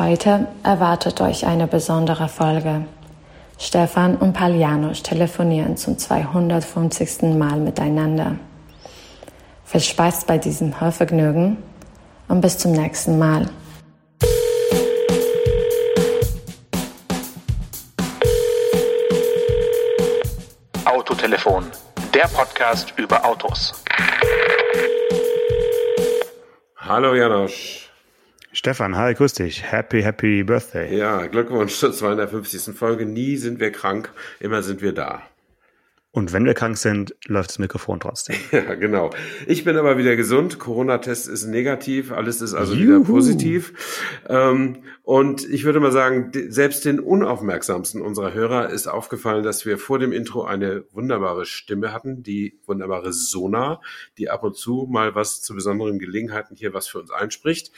Heute erwartet euch eine besondere Folge. Stefan und Paljanusz telefonieren zum 250. Mal miteinander. Viel Spaß bei diesem Hörvergnügen und bis zum nächsten Mal. Autotelefon, der Podcast über Autos. Hallo Janosch. Stefan, hi, grüß dich. Happy, happy Birthday. Ja, Glückwunsch zur 250. Folge. Nie sind wir krank, immer sind wir da. Und wenn wir krank sind, läuft das Mikrofon trotzdem. Ja, genau. Ich bin aber wieder gesund. Corona-Test ist negativ. Alles ist also Juhu. wieder positiv. Ähm, und ich würde mal sagen, selbst den unaufmerksamsten unserer Hörer ist aufgefallen, dass wir vor dem Intro eine wunderbare Stimme hatten, die wunderbare Sona, die ab und zu mal was zu besonderen Gelegenheiten hier was für uns einspricht.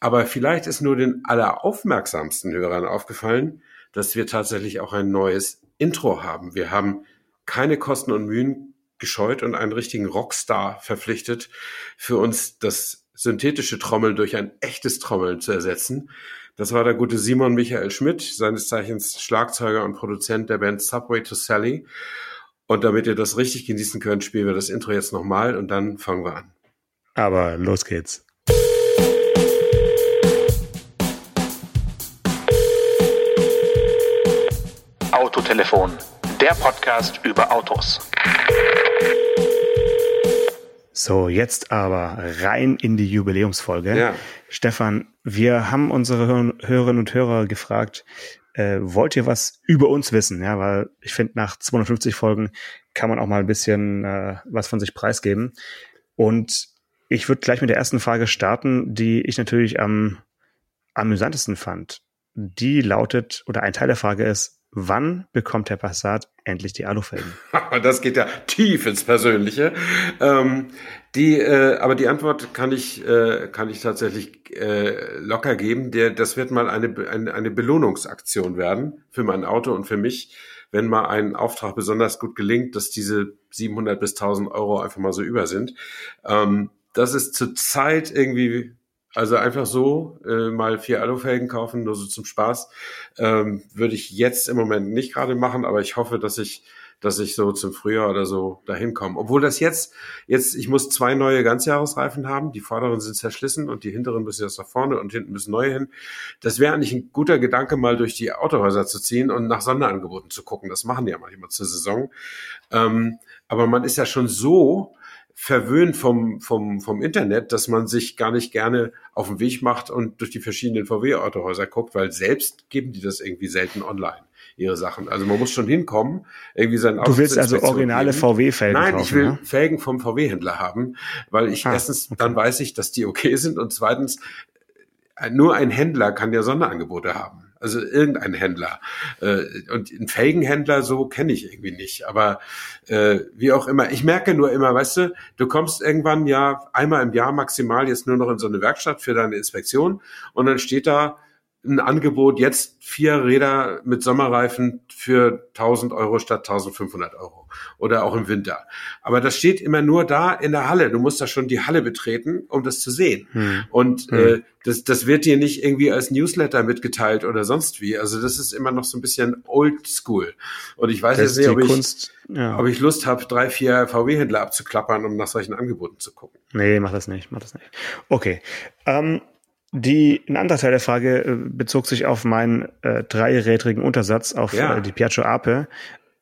Aber vielleicht ist nur den alleraufmerksamsten Hörern aufgefallen, dass wir tatsächlich auch ein neues Intro haben. Wir haben keine Kosten und Mühen gescheut und einen richtigen Rockstar verpflichtet, für uns das synthetische Trommeln durch ein echtes Trommeln zu ersetzen. Das war der gute Simon Michael Schmidt, seines Zeichens Schlagzeuger und Produzent der Band Subway to Sally. Und damit ihr das richtig genießen könnt, spielen wir das Intro jetzt nochmal und dann fangen wir an. Aber los geht's. Autotelefon, der Podcast über Autos. So, jetzt aber rein in die Jubiläumsfolge. Ja. Stefan, wir haben unsere Hörerinnen und Hörer gefragt, äh, wollt ihr was über uns wissen? Ja, weil ich finde, nach 250 Folgen kann man auch mal ein bisschen äh, was von sich preisgeben. Und ich würde gleich mit der ersten Frage starten, die ich natürlich am amüsantesten fand. Die lautet, oder ein Teil der Frage ist, Wann bekommt der Passat endlich die Alufelgen? das geht ja tief ins Persönliche. Ähm, die, äh, aber die Antwort kann ich, äh, kann ich tatsächlich äh, locker geben. Der, das wird mal eine, eine, eine Belohnungsaktion werden für mein Auto und für mich, wenn mal ein Auftrag besonders gut gelingt, dass diese 700 bis 1000 Euro einfach mal so über sind. Ähm, das ist zurzeit irgendwie also einfach so äh, mal vier Alufelgen kaufen, nur so zum Spaß, ähm, würde ich jetzt im Moment nicht gerade machen, aber ich hoffe, dass ich dass ich so zum Frühjahr oder so dahin komme. Obwohl das jetzt, jetzt, ich muss zwei neue Ganzjahresreifen haben. Die vorderen sind zerschlissen und die hinteren müssen jetzt nach vorne und hinten müssen neue hin. Das wäre eigentlich ein guter Gedanke, mal durch die Autohäuser zu ziehen und nach Sonderangeboten zu gucken. Das machen die ja manchmal zur Saison. Ähm, aber man ist ja schon so verwöhnt vom, vom, vom Internet, dass man sich gar nicht gerne auf den Weg macht und durch die verschiedenen VW-Autohäuser guckt, weil selbst geben die das irgendwie selten online, ihre Sachen. Also man muss schon hinkommen, irgendwie sein Auto Du willst also originale VW-Felgen Nein, kaufen, ich will ja? Felgen vom VW-Händler haben, weil ich ah, erstens, okay. dann weiß ich, dass die okay sind und zweitens, nur ein Händler kann ja Sonderangebote haben. Also irgendein Händler. Äh, und einen Felgenhändler so kenne ich irgendwie nicht. Aber äh, wie auch immer, ich merke nur immer, weißt du, du kommst irgendwann ja einmal im Jahr maximal jetzt nur noch in so eine Werkstatt für deine Inspektion und dann steht da ein Angebot, jetzt vier Räder mit Sommerreifen für 1000 Euro statt 1500 Euro oder auch im Winter. Aber das steht immer nur da in der Halle. Du musst da schon die Halle betreten, um das zu sehen. Hm. Und hm. Äh, das, das wird dir nicht irgendwie als Newsletter mitgeteilt oder sonst wie. Also das ist immer noch so ein bisschen old school. Und ich weiß das jetzt nicht, ob ich, ja. ob ich Lust habe, drei, vier VW-Händler abzuklappern, um nach solchen Angeboten zu gucken. Nee, mach das nicht, mach das nicht. Okay. Ähm, die, ein anderer Teil der Frage äh, bezog sich auf meinen äh, dreirädrigen Untersatz auf ja. äh, die Piaggio Ape.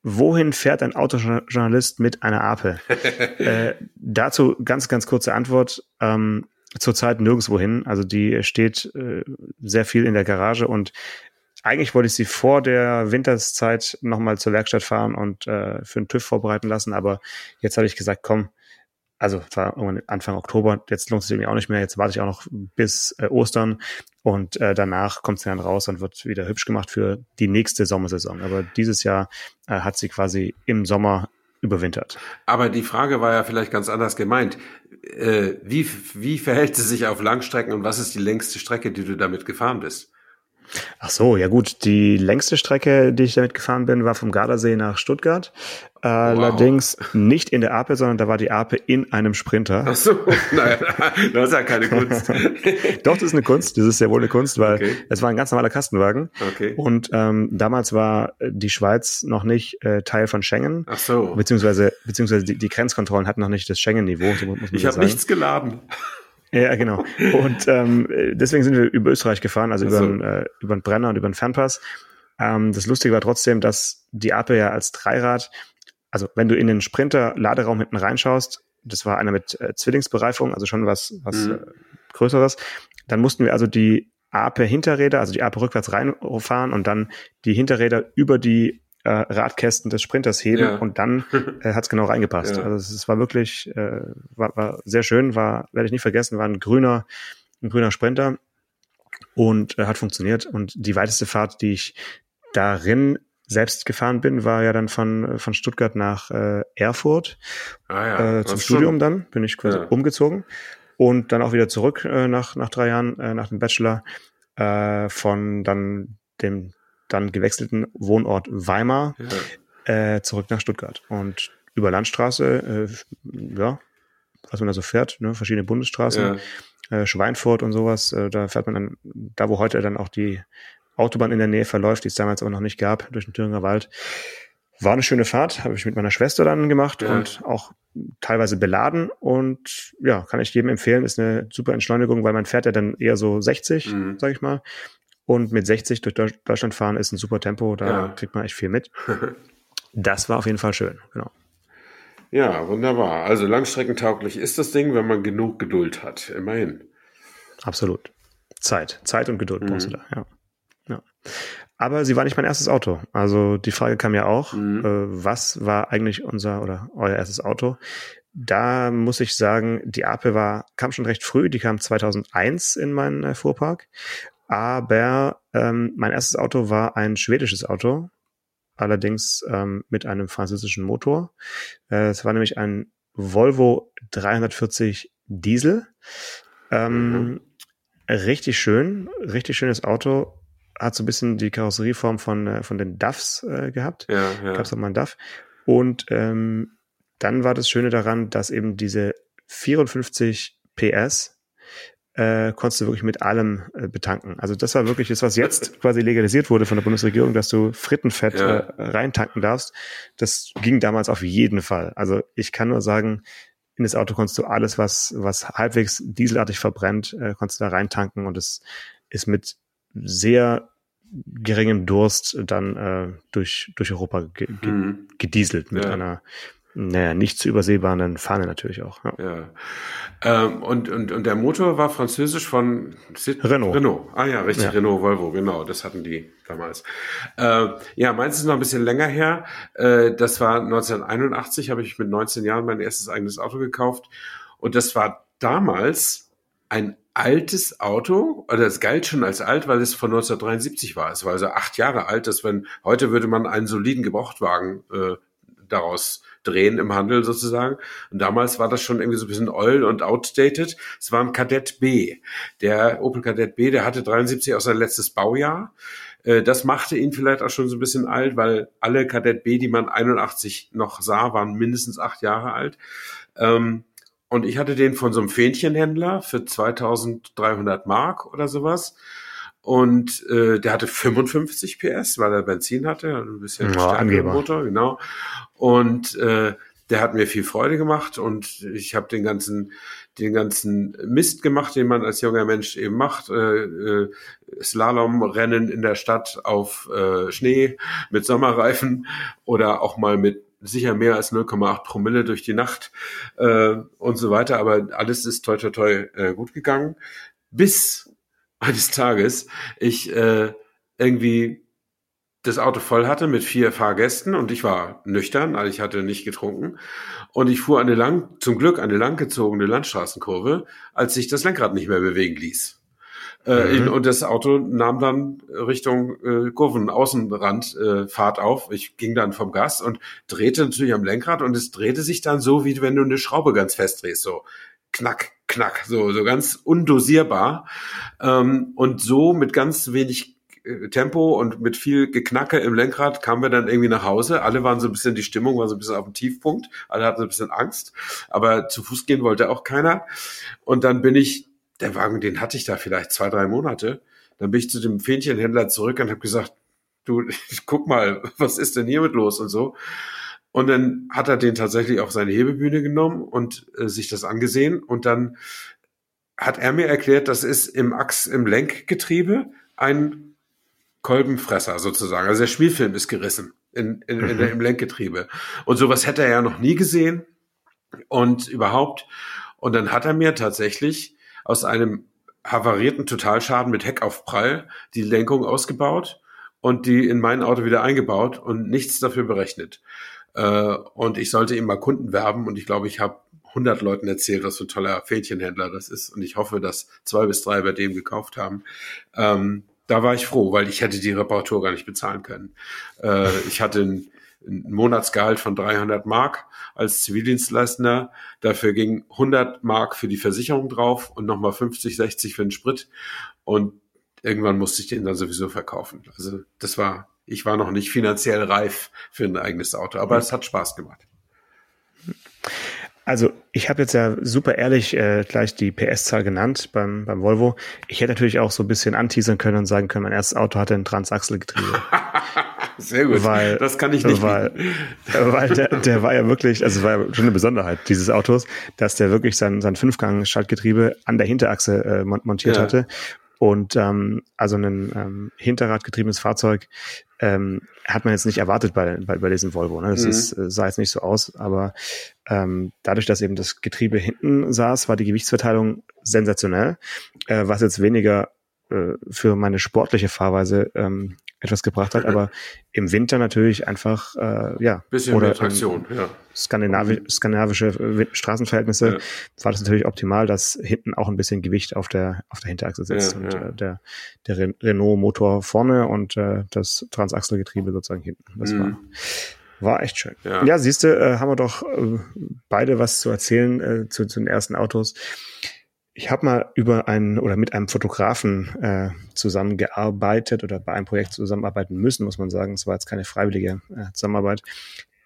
Wohin fährt ein Autojournalist mit einer Ape? äh, dazu ganz, ganz kurze Antwort. Ähm, zurzeit nirgendwo hin. Also die steht äh, sehr viel in der Garage und eigentlich wollte ich sie vor der Winterszeit nochmal zur Werkstatt fahren und äh, für den TÜV vorbereiten lassen, aber jetzt habe ich gesagt, komm, also war Anfang Oktober, jetzt lohnt es sich irgendwie auch nicht mehr, jetzt warte ich auch noch bis äh, Ostern und äh, danach kommt sie dann raus und wird wieder hübsch gemacht für die nächste Sommersaison. Aber dieses Jahr äh, hat sie quasi im Sommer überwintert. Aber die Frage war ja vielleicht ganz anders gemeint. Äh, wie, wie verhält sie sich auf Langstrecken und was ist die längste Strecke, die du damit gefahren bist? Ach so, ja gut. Die längste Strecke, die ich damit gefahren bin, war vom Gardasee nach Stuttgart. Wow. Allerdings nicht in der Ape, sondern da war die Ape in einem Sprinter. Ach so, naja, das ist ja keine Kunst. Doch, das ist eine Kunst. Das ist sehr wohl eine Kunst, weil okay. es war ein ganz normaler Kastenwagen. Okay. Und ähm, damals war die Schweiz noch nicht äh, Teil von Schengen. Ach so. Beziehungsweise, beziehungsweise die, die Grenzkontrollen hatten noch nicht das Schengen-Niveau. So ich habe nichts geladen. Ja, genau. Und ähm, deswegen sind wir über Österreich gefahren, also über, den, äh, über den Brenner und über den Fernpass. Ähm, das Lustige war trotzdem, dass die Ape ja als Dreirad, also wenn du in den Sprinter-Laderaum hinten reinschaust, das war einer mit äh, Zwillingsbereifung, also schon was, was mhm. äh, Größeres, dann mussten wir also die Ape Hinterräder, also die Ape rückwärts reinfahren und dann die Hinterräder über die äh, Radkästen des Sprinters heben ja. und dann äh, hat es genau reingepasst. Ja. Also es war wirklich, äh, war, war sehr schön, war, werde ich nicht vergessen, war ein grüner, ein grüner Sprinter und äh, hat funktioniert. Und die weiteste Fahrt, die ich darin selbst gefahren bin, war ja dann von, von Stuttgart nach äh, Erfurt ah, ja. äh, zum Studium schon. dann, bin ich quasi ja. umgezogen und dann auch wieder zurück äh, nach, nach drei Jahren, äh, nach dem Bachelor, äh, von dann dem dann gewechselten Wohnort Weimar ja. äh, zurück nach Stuttgart. Und über Landstraße, äh, ja, was man da so fährt, ne, verschiedene Bundesstraßen, ja. äh, Schweinfurt und sowas, äh, da fährt man dann, da wo heute dann auch die Autobahn in der Nähe verläuft, die es damals aber noch nicht gab, durch den Thüringer Wald. War eine schöne Fahrt, habe ich mit meiner Schwester dann gemacht ja. und auch teilweise beladen und ja, kann ich jedem empfehlen, ist eine super Entschleunigung, weil man fährt ja dann eher so 60, mhm. sag ich mal, und mit 60 durch Deutschland fahren ist ein super Tempo, da ja. kriegt man echt viel mit. Das war auf jeden Fall schön, genau. Ja, wunderbar. Also langstreckentauglich ist das Ding, wenn man genug Geduld hat, immerhin. Absolut. Zeit. Zeit und Geduld mhm. brauchst du da, ja. ja. Aber sie war nicht mein erstes Auto. Also die Frage kam ja auch, mhm. äh, was war eigentlich unser oder euer erstes Auto? Da muss ich sagen, die Ape war, kam schon recht früh, die kam 2001 in meinen äh, Fuhrpark aber ähm, mein erstes Auto war ein schwedisches Auto, allerdings ähm, mit einem französischen Motor. Äh, es war nämlich ein Volvo 340 Diesel. Ähm, mhm. Richtig schön, richtig schönes Auto. Hat so ein bisschen die Karosserieform von, äh, von den DAFs äh, gehabt. Ja, ja. Gab es auch mal einen DAF. Und ähm, dann war das Schöne daran, dass eben diese 54 PS äh, konntest du wirklich mit allem äh, betanken. Also das war wirklich das, was jetzt quasi legalisiert wurde von der Bundesregierung, dass du Frittenfett ja. äh, reintanken darfst. Das ging damals auf jeden Fall. Also ich kann nur sagen, in das Auto konntest du alles, was, was halbwegs dieselartig verbrennt, äh, konntest du da reintanken und es ist mit sehr geringem Durst dann äh, durch, durch Europa ge ge mhm. gedieselt mit ja. einer naja, nicht zu übersehbaren Fahne natürlich auch. Ja. ja. Ähm, und, und, und der Motor war französisch von Sid Renault. Renault. Ah ja, richtig, ja. Renault Volvo, genau, das hatten die damals. Äh, ja, meins ist noch ein bisschen länger her. Äh, das war 1981, habe ich mit 19 Jahren mein erstes eigenes Auto gekauft. Und das war damals ein altes Auto, oder es galt schon als alt, weil es von 1973 war. Es war also acht Jahre alt, dass wenn, heute würde man einen soliden Gebrauchtwagen äh, daraus drehen im Handel sozusagen. Und damals war das schon irgendwie so ein bisschen old und outdated. Es war ein Kadett B. Der Opel Kadett B, der hatte 73 auch sein letztes Baujahr. Äh, das machte ihn vielleicht auch schon so ein bisschen alt, weil alle Kadett B, die man 81 noch sah, waren mindestens acht Jahre alt. Ähm, und ich hatte den von so einem Fähnchenhändler für 2300 Mark oder sowas. Und äh, der hatte 55 PS, weil er Benzin hatte, ein bisschen ja, stärkeren Motor, genau. Und äh, der hat mir viel Freude gemacht und ich habe den ganzen den ganzen Mist gemacht, den man als junger Mensch eben macht. Äh, äh, Slalomrennen in der Stadt auf äh, Schnee mit Sommerreifen oder auch mal mit sicher mehr als 0,8 Promille durch die Nacht äh, und so weiter. Aber alles ist toi toi toi äh, gut gegangen. Bis eines Tages ich äh, irgendwie das Auto voll hatte mit vier Fahrgästen und ich war nüchtern, also ich hatte nicht getrunken und ich fuhr eine lang, zum Glück eine langgezogene Landstraßenkurve, als sich das Lenkrad nicht mehr bewegen ließ. Äh, mhm. in, und das Auto nahm dann Richtung äh, Kurvenaußenrand äh, Fahrt auf. Ich ging dann vom Gas und drehte natürlich am Lenkrad und es drehte sich dann so, wie wenn du eine Schraube ganz fest drehst, so knack, knack, so, so ganz undosierbar. Ähm, und so mit ganz wenig äh, Tempo und mit viel Geknacke im Lenkrad kamen wir dann irgendwie nach Hause. Alle waren so ein bisschen, die Stimmung war so ein bisschen auf dem Tiefpunkt. Alle hatten so ein bisschen Angst. Aber zu Fuß gehen wollte auch keiner. Und dann bin ich, der Wagen, den hatte ich da vielleicht zwei, drei Monate. Dann bin ich zu dem Fähnchenhändler zurück und habe gesagt, du, guck mal, was ist denn hiermit los und so. Und dann hat er den tatsächlich auf seine Hebebühne genommen und äh, sich das angesehen. Und dann hat er mir erklärt, das ist im Achs, im Lenkgetriebe ein Kolbenfresser sozusagen. Also der Spielfilm ist gerissen in, in, in, in, im Lenkgetriebe. Und sowas hätte er ja noch nie gesehen und überhaupt. Und dann hat er mir tatsächlich aus einem havarierten Totalschaden mit Heckaufprall die Lenkung ausgebaut und die in mein Auto wieder eingebaut und nichts dafür berechnet. Äh, und ich sollte ihm mal Kunden werben und ich glaube, ich habe 100 Leuten erzählt, was für ein toller Fädchenhändler das ist. Und ich hoffe, dass zwei bis drei bei dem gekauft haben. Ähm, da war ich froh, weil ich hätte die Reparatur gar nicht bezahlen können. Äh, ich hatte ein, ein, Monatsgehalt von 300 Mark als Zivildienstleister. Dafür ging 100 Mark für die Versicherung drauf und nochmal 50, 60 für den Sprit. Und irgendwann musste ich den dann sowieso verkaufen. Also das war, ich war noch nicht finanziell reif für ein eigenes Auto, aber es hat Spaß gemacht. Also ich habe jetzt ja super ehrlich äh, gleich die PS-Zahl genannt beim, beim Volvo. Ich hätte natürlich auch so ein bisschen anteasern können und sagen können, mein erstes Auto hatte ein Transachselgetriebe. Sehr gut. Weil, das kann ich nicht. Weil, weil der, der war ja wirklich, also es war ja schon eine Besonderheit dieses Autos, dass der wirklich sein, sein Fünfgang-Schaltgetriebe an der Hinterachse äh, montiert ja. hatte und ähm, also ein ähm, Hinterradgetriebenes Fahrzeug ähm, hat man jetzt nicht erwartet bei, bei, bei diesem Volvo. Ne? Das mhm. ist, äh, sah jetzt nicht so aus, aber ähm, dadurch, dass eben das Getriebe hinten saß, war die Gewichtsverteilung sensationell, äh, was jetzt weniger äh, für meine sportliche Fahrweise ähm, etwas gebracht hat, aber im Winter natürlich einfach, äh, ja. Bisschen oder mehr Traktion, ja. Skandinavi skandinavische Straßenverhältnisse ja. war das natürlich optimal, dass hinten auch ein bisschen Gewicht auf der, auf der Hinterachse sitzt ja, und ja. Äh, der, der Renault-Motor vorne und äh, das Transachselgetriebe sozusagen hinten. Das mhm. war, war echt schön. Ja, ja siehst du, äh, haben wir doch äh, beide was zu erzählen äh, zu, zu den ersten Autos. Ich habe mal über einen oder mit einem Fotografen äh, zusammengearbeitet oder bei einem Projekt zusammenarbeiten müssen, muss man sagen. Es war jetzt keine freiwillige äh, Zusammenarbeit.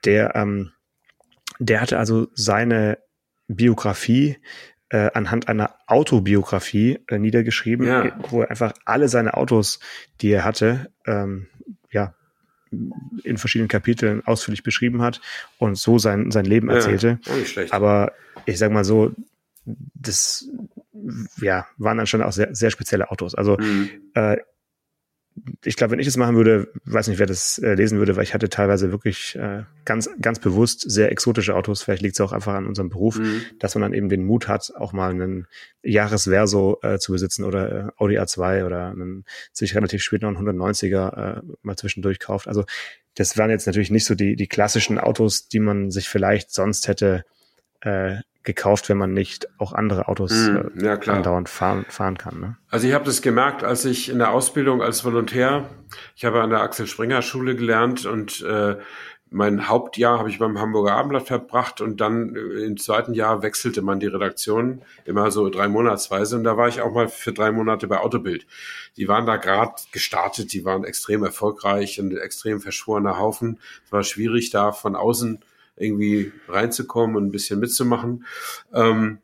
Der, ähm, der hatte also seine Biografie äh, anhand einer Autobiografie äh, niedergeschrieben, ja. wo er einfach alle seine Autos, die er hatte, ähm, ja, in verschiedenen Kapiteln ausführlich beschrieben hat und so sein, sein Leben erzählte. Ja, Aber ich sag mal so, das ja, waren dann schon auch sehr, sehr spezielle Autos. Also mhm. äh, ich glaube, wenn ich das machen würde, weiß nicht, wer das äh, lesen würde, weil ich hatte teilweise wirklich äh, ganz, ganz bewusst sehr exotische Autos. Vielleicht liegt es auch einfach an unserem Beruf, mhm. dass man dann eben den Mut hat, auch mal einen Jahresverso äh, zu besitzen oder äh, Audi A2 oder einen sich relativ spät noch einen 190er äh, mal zwischendurch kauft. Also das waren jetzt natürlich nicht so die, die klassischen Autos, die man sich vielleicht sonst hätte äh, gekauft, wenn man nicht auch andere Autos mm, ja, andauernd fahren, fahren kann. Ne? Also ich habe das gemerkt, als ich in der Ausbildung als Volontär, ich habe an der Axel Springer Schule gelernt und äh, mein Hauptjahr habe ich beim Hamburger Abendblatt verbracht und dann äh, im zweiten Jahr wechselte man die Redaktion immer so drei Monatsweise und da war ich auch mal für drei Monate bei Autobild. Die waren da gerade gestartet, die waren extrem erfolgreich und extrem verschworener Haufen. Es war schwierig da von außen irgendwie reinzukommen und ein bisschen mitzumachen. Ähm,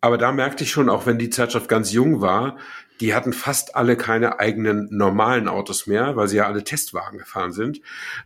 aber da merkte ich schon, auch wenn die Zeitschrift ganz jung war, die hatten fast alle keine eigenen normalen Autos mehr, weil sie ja alle Testwagen gefahren sind.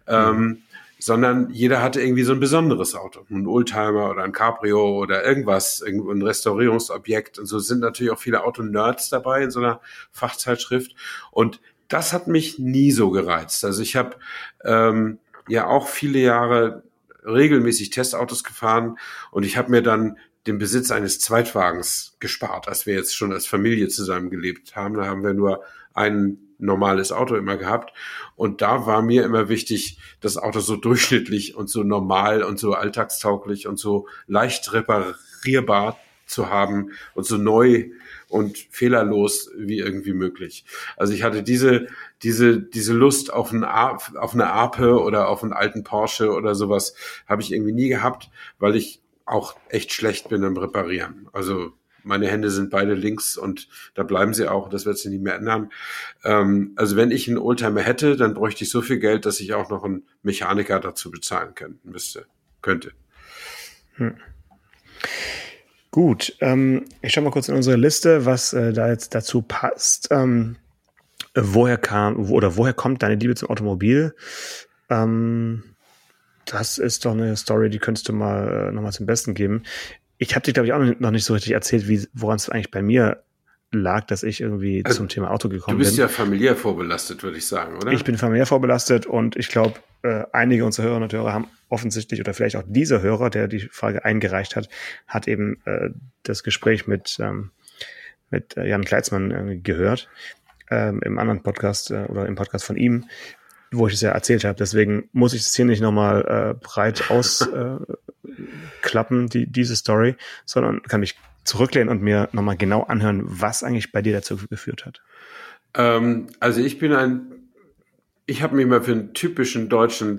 Ähm, mhm. sondern jeder hatte irgendwie so ein besonderes Auto. Ein Oldtimer oder ein Cabrio oder irgendwas, ein Restaurierungsobjekt. Und so sind natürlich auch viele Autonerds dabei in so einer Fachzeitschrift. Und das hat mich nie so gereizt. Also ich habe ähm, ja auch viele Jahre regelmäßig Testautos gefahren und ich habe mir dann den Besitz eines Zweitwagens gespart, als wir jetzt schon als Familie zusammengelebt haben. Da haben wir nur ein normales Auto immer gehabt. Und da war mir immer wichtig, das Auto so durchschnittlich und so normal und so alltagstauglich und so leicht reparierbar zu haben und so neu und fehlerlos wie irgendwie möglich. Also ich hatte diese, diese, diese Lust auf, ein, auf eine Ape oder auf einen alten Porsche oder sowas habe ich irgendwie nie gehabt, weil ich auch echt schlecht bin im Reparieren. Also meine Hände sind beide links und da bleiben sie auch. Das wird sich nicht mehr ändern. Ähm, also wenn ich einen Oldtimer hätte, dann bräuchte ich so viel Geld, dass ich auch noch einen Mechaniker dazu bezahlen können, müsste, könnte. Hm. Gut, ähm, ich schaue mal kurz in unsere Liste, was äh, da jetzt dazu passt. Ähm, woher kam oder woher kommt deine Liebe zum Automobil? Ähm, das ist doch eine Story, die könntest du mal äh, nochmal zum Besten geben. Ich habe dir, glaube ich, auch noch nicht so richtig erzählt, wie woran es eigentlich bei mir lag, dass ich irgendwie also, zum Thema Auto gekommen bin. Du bist bin. ja familiär vorbelastet, würde ich sagen, oder? Ich bin familiär vorbelastet und ich glaube, äh, einige unserer Hörerinnen und Hörer haben offensichtlich oder vielleicht auch dieser Hörer, der die Frage eingereicht hat, hat eben äh, das Gespräch mit, ähm, mit äh, Jan Kleitzmann äh, gehört ähm, im anderen Podcast äh, oder im Podcast von ihm, wo ich es ja erzählt habe. Deswegen muss ich es hier nicht nochmal äh, breit ausklappen, äh, die, diese Story, sondern kann mich zurücklehnen und mir nochmal genau anhören, was eigentlich bei dir dazu geführt hat. Ähm, also ich bin ein, ich habe mich mal für einen typischen deutschen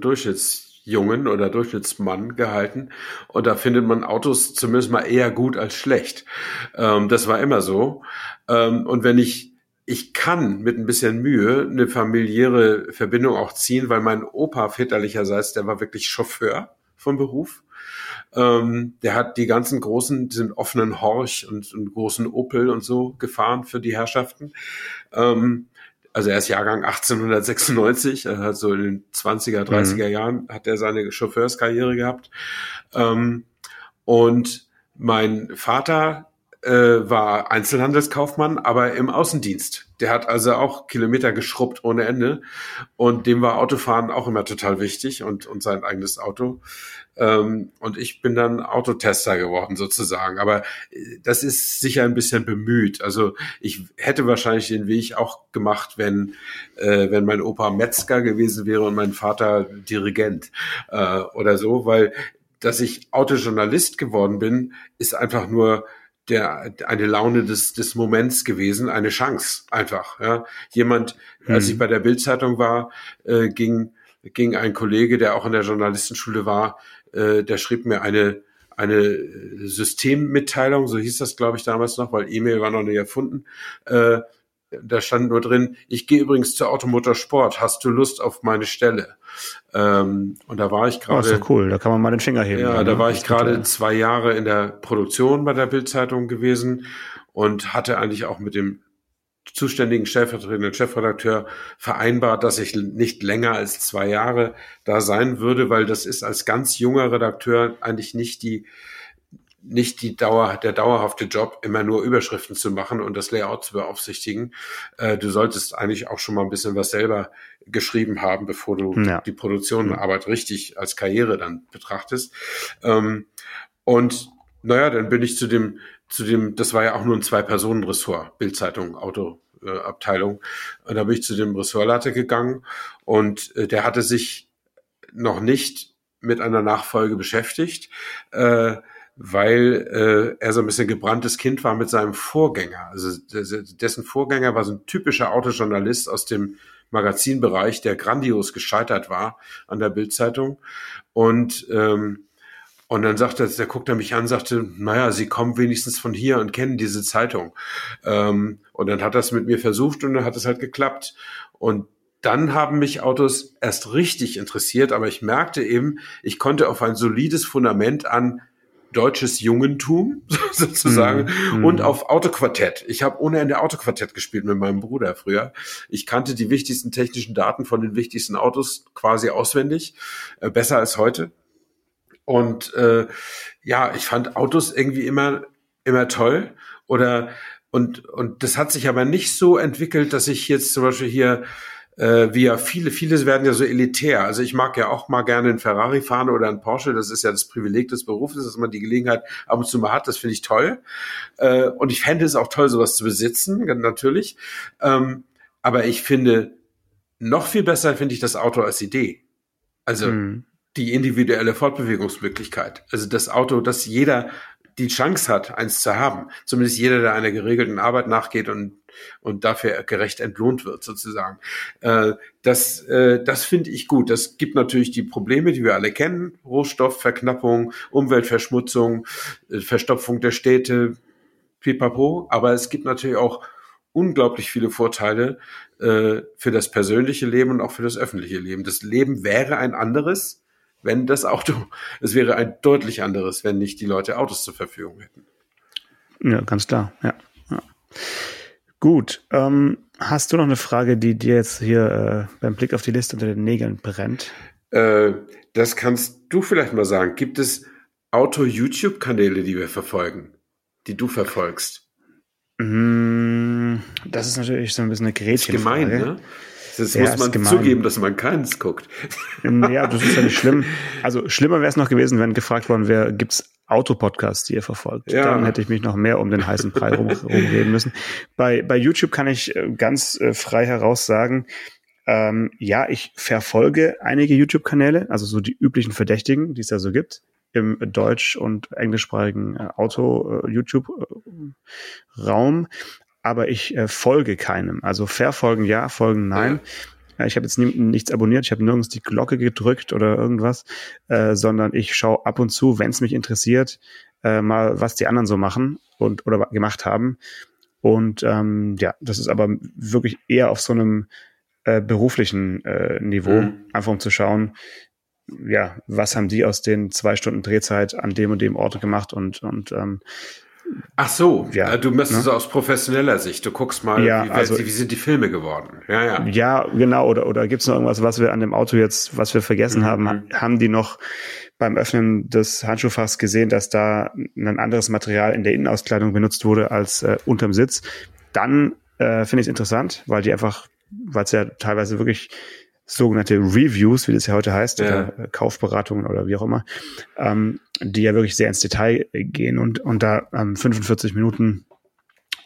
Durchschnittsjungen oder Durchschnittsmann gehalten und da findet man Autos zumindest mal eher gut als schlecht. Ähm, das war immer so. Ähm, und wenn ich ich kann mit ein bisschen Mühe eine familiäre Verbindung auch ziehen, weil mein Opa väterlicherseits, der war wirklich Chauffeur vom Beruf. Ähm, der hat die ganzen großen, diesen offenen Horch und, und großen Opel und so gefahren für die Herrschaften. Ähm, also er ist Jahrgang 1896, er hat so in den 20er, 30er mhm. Jahren hat er seine Chauffeurskarriere gehabt. Ähm, und mein Vater äh, war Einzelhandelskaufmann, aber im Außendienst. Der hat also auch Kilometer geschrubbt ohne Ende. Und dem war Autofahren auch immer total wichtig und, und sein eigenes Auto. Ähm, und ich bin dann Autotester geworden sozusagen. Aber äh, das ist sicher ein bisschen bemüht. Also ich hätte wahrscheinlich den Weg auch gemacht, wenn, äh, wenn mein Opa Metzger gewesen wäre und mein Vater Dirigent äh, oder so, weil dass ich Autojournalist geworden bin, ist einfach nur der eine Laune des des Moments gewesen, eine Chance einfach. Ja. Jemand, mhm. als ich hm. bei der Bildzeitung war, äh, ging ging ein Kollege, der auch in der Journalistenschule war, äh, der schrieb mir eine eine Systemmitteilung, so hieß das, glaube ich, damals noch, weil E-Mail war noch nicht erfunden. Äh, da stand nur drin, ich gehe übrigens zur Automotorsport, hast du Lust auf meine Stelle? Ähm, und da war ich gerade. Oh, ist doch cool, da kann man mal den Finger heben. Ja, da ne? war ich gerade zwei Jahre in der Produktion bei der Bildzeitung gewesen und hatte eigentlich auch mit dem zuständigen stellvertretenden Chefredakteur vereinbart, dass ich nicht länger als zwei Jahre da sein würde, weil das ist als ganz junger Redakteur eigentlich nicht die nicht die Dauer, der dauerhafte Job, immer nur Überschriften zu machen und das Layout zu beaufsichtigen. Äh, du solltest eigentlich auch schon mal ein bisschen was selber geschrieben haben, bevor du ja. die Produktionenarbeit richtig als Karriere dann betrachtest. Ähm, und naja, dann bin ich zu dem, zu dem, das war ja auch nur ein Zwei-Personen-Ressort, Bildzeitung, Autoabteilung. Äh, und da bin ich zu dem Ressortleiter gegangen und äh, der hatte sich noch nicht mit einer Nachfolge beschäftigt. Äh, weil äh, er so ein bisschen gebranntes Kind war mit seinem Vorgänger. Also dessen Vorgänger war so ein typischer Autojournalist aus dem Magazinbereich, der grandios gescheitert war an der Bildzeitung. Und ähm, und dann sagte er, der guckte mich an, sagte, naja, Sie kommen wenigstens von hier und kennen diese Zeitung. Ähm, und dann hat er es mit mir versucht und dann hat es halt geklappt. Und dann haben mich Autos erst richtig interessiert, aber ich merkte eben, ich konnte auf ein solides Fundament an deutsches Jungentum sozusagen mm, und auf Autoquartett. Ich habe ohne Ende Autoquartett gespielt mit meinem Bruder früher. Ich kannte die wichtigsten technischen Daten von den wichtigsten Autos quasi auswendig, äh, besser als heute. Und äh, ja, ich fand Autos irgendwie immer immer toll oder und und das hat sich aber nicht so entwickelt, dass ich jetzt zum Beispiel hier äh, wie ja viele, viele werden ja so elitär. Also ich mag ja auch mal gerne einen Ferrari fahren oder einen Porsche. Das ist ja das Privileg des Berufes, dass man die Gelegenheit ab und zu mal hat. Das finde ich toll. Äh, und ich fände es auch toll, sowas zu besitzen, natürlich. Ähm, aber ich finde, noch viel besser finde ich das Auto als Idee. Also mhm. die individuelle Fortbewegungsmöglichkeit. Also das Auto, das jeder die Chance hat, eins zu haben. Zumindest jeder, der einer geregelten Arbeit nachgeht und, und dafür gerecht entlohnt wird, sozusagen. Äh, das äh, das finde ich gut. Das gibt natürlich die Probleme, die wir alle kennen. Rohstoffverknappung, Umweltverschmutzung, äh, Verstopfung der Städte, pipapo, aber es gibt natürlich auch unglaublich viele Vorteile äh, für das persönliche Leben und auch für das öffentliche Leben. Das Leben wäre ein anderes, wenn das Auto, es wäre ein deutlich anderes, wenn nicht die Leute Autos zur Verfügung hätten. Ja, ganz klar, ja. ja. Gut, ähm, hast du noch eine Frage, die dir jetzt hier äh, beim Blick auf die Liste unter den Nägeln brennt? Äh, das kannst du vielleicht mal sagen. Gibt es Auto-YouTube-Kanäle, die wir verfolgen, die du verfolgst? Mm, das ist natürlich so ein bisschen eine Gretchenfrage. Das ist gemein, ne? Das ja, muss man zugeben, dass man keins guckt. Ja, das ist ja nicht schlimm. Also schlimmer wäre es noch gewesen, wenn gefragt worden wäre, gibt's Autopodcasts, die ihr verfolgt? Ja. Dann hätte ich mich noch mehr um den heißen Brei rum, rumreden müssen. Bei, bei YouTube kann ich äh, ganz äh, frei heraus sagen, ähm, ja, ich verfolge einige YouTube-Kanäle, also so die üblichen Verdächtigen, die es da so gibt im deutsch- und englischsprachigen äh, Auto-YouTube-Raum. Äh, aber ich äh, folge keinem. Also verfolgen ja, folgen nein. Ja. Ich habe jetzt nichts abonniert, ich habe nirgends die Glocke gedrückt oder irgendwas, äh, sondern ich schaue ab und zu, wenn es mich interessiert, äh, mal, was die anderen so machen und oder gemacht haben. Und ähm, ja, das ist aber wirklich eher auf so einem äh, beruflichen äh, Niveau, mhm. einfach um zu schauen, ja, was haben die aus den zwei Stunden Drehzeit an dem und dem Ort gemacht und, und ähm, Ach so, ja, äh, du müsstest ne? aus professioneller Sicht, du guckst mal, ja, wie, also, wie, sind die Filme geworden? Ja, ja. Ja, genau, oder, oder gibt es noch irgendwas, was wir an dem Auto jetzt, was wir vergessen mhm. haben? Haben die noch beim Öffnen des Handschuhfachs gesehen, dass da ein anderes Material in der Innenauskleidung benutzt wurde als äh, unterm Sitz? Dann äh, finde ich es interessant, weil die einfach, weil es ja teilweise wirklich sogenannte Reviews, wie das ja heute heißt, ja. oder Kaufberatungen oder wie auch immer, ähm, die ja wirklich sehr ins Detail gehen und, und da ähm, 45 Minuten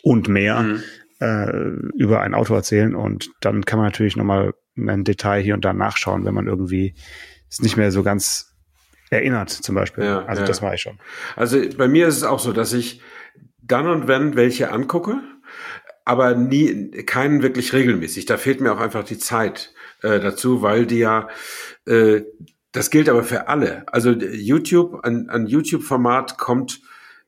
und mehr mhm. äh, über ein Auto erzählen. Und dann kann man natürlich nochmal ein Detail hier und da nachschauen, wenn man irgendwie es nicht mehr so ganz erinnert, zum Beispiel. Ja, also ja. das war ich schon. Also bei mir ist es auch so, dass ich dann und wenn welche angucke, aber nie keinen wirklich regelmäßig. Da fehlt mir auch einfach die Zeit äh, dazu, weil die ja äh, das gilt aber für alle. Also YouTube, ein, ein YouTube-Format kommt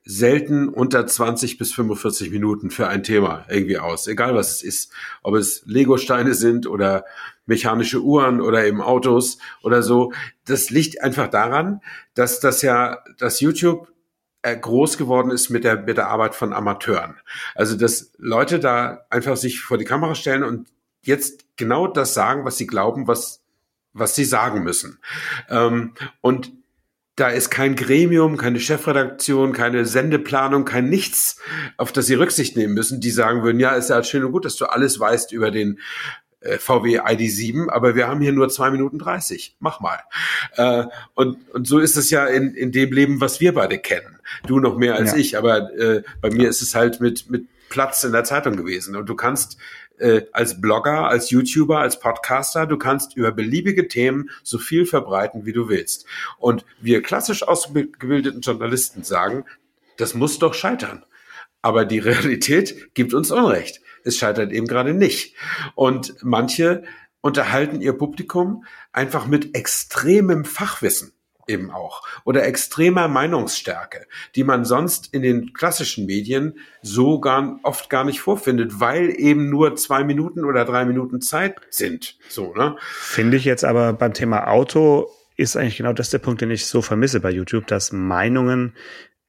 selten unter 20 bis 45 Minuten für ein Thema irgendwie aus, egal was es ist. Ob es Lego-Steine sind oder mechanische Uhren oder eben Autos oder so. Das liegt einfach daran, dass das ja, dass YouTube äh, groß geworden ist mit der, mit der Arbeit von Amateuren. Also, dass Leute da einfach sich vor die Kamera stellen und jetzt genau das sagen, was sie glauben, was, was sie sagen müssen. Ähm, und da ist kein Gremium, keine Chefredaktion, keine Sendeplanung, kein nichts, auf das sie Rücksicht nehmen müssen, die sagen würden, ja, ist ja schön und gut, dass du alles weißt über den äh, VW ID7, aber wir haben hier nur zwei Minuten dreißig. Mach mal. Äh, und, und so ist es ja in, in dem Leben, was wir beide kennen. Du noch mehr als ja. ich, aber äh, bei mir ist es halt mit, mit Platz in der Zeitung gewesen. Und du kannst äh, als Blogger, als YouTuber, als Podcaster, du kannst über beliebige Themen so viel verbreiten, wie du willst. Und wir klassisch ausgebildeten Journalisten sagen, das muss doch scheitern. Aber die Realität gibt uns Unrecht. Es scheitert eben gerade nicht. Und manche unterhalten ihr Publikum einfach mit extremem Fachwissen eben auch oder extremer Meinungsstärke, die man sonst in den klassischen Medien so gar, oft gar nicht vorfindet, weil eben nur zwei Minuten oder drei Minuten Zeit sind. So, ne? Finde ich jetzt aber beim Thema Auto ist eigentlich genau das der Punkt, den ich so vermisse bei YouTube, dass Meinungen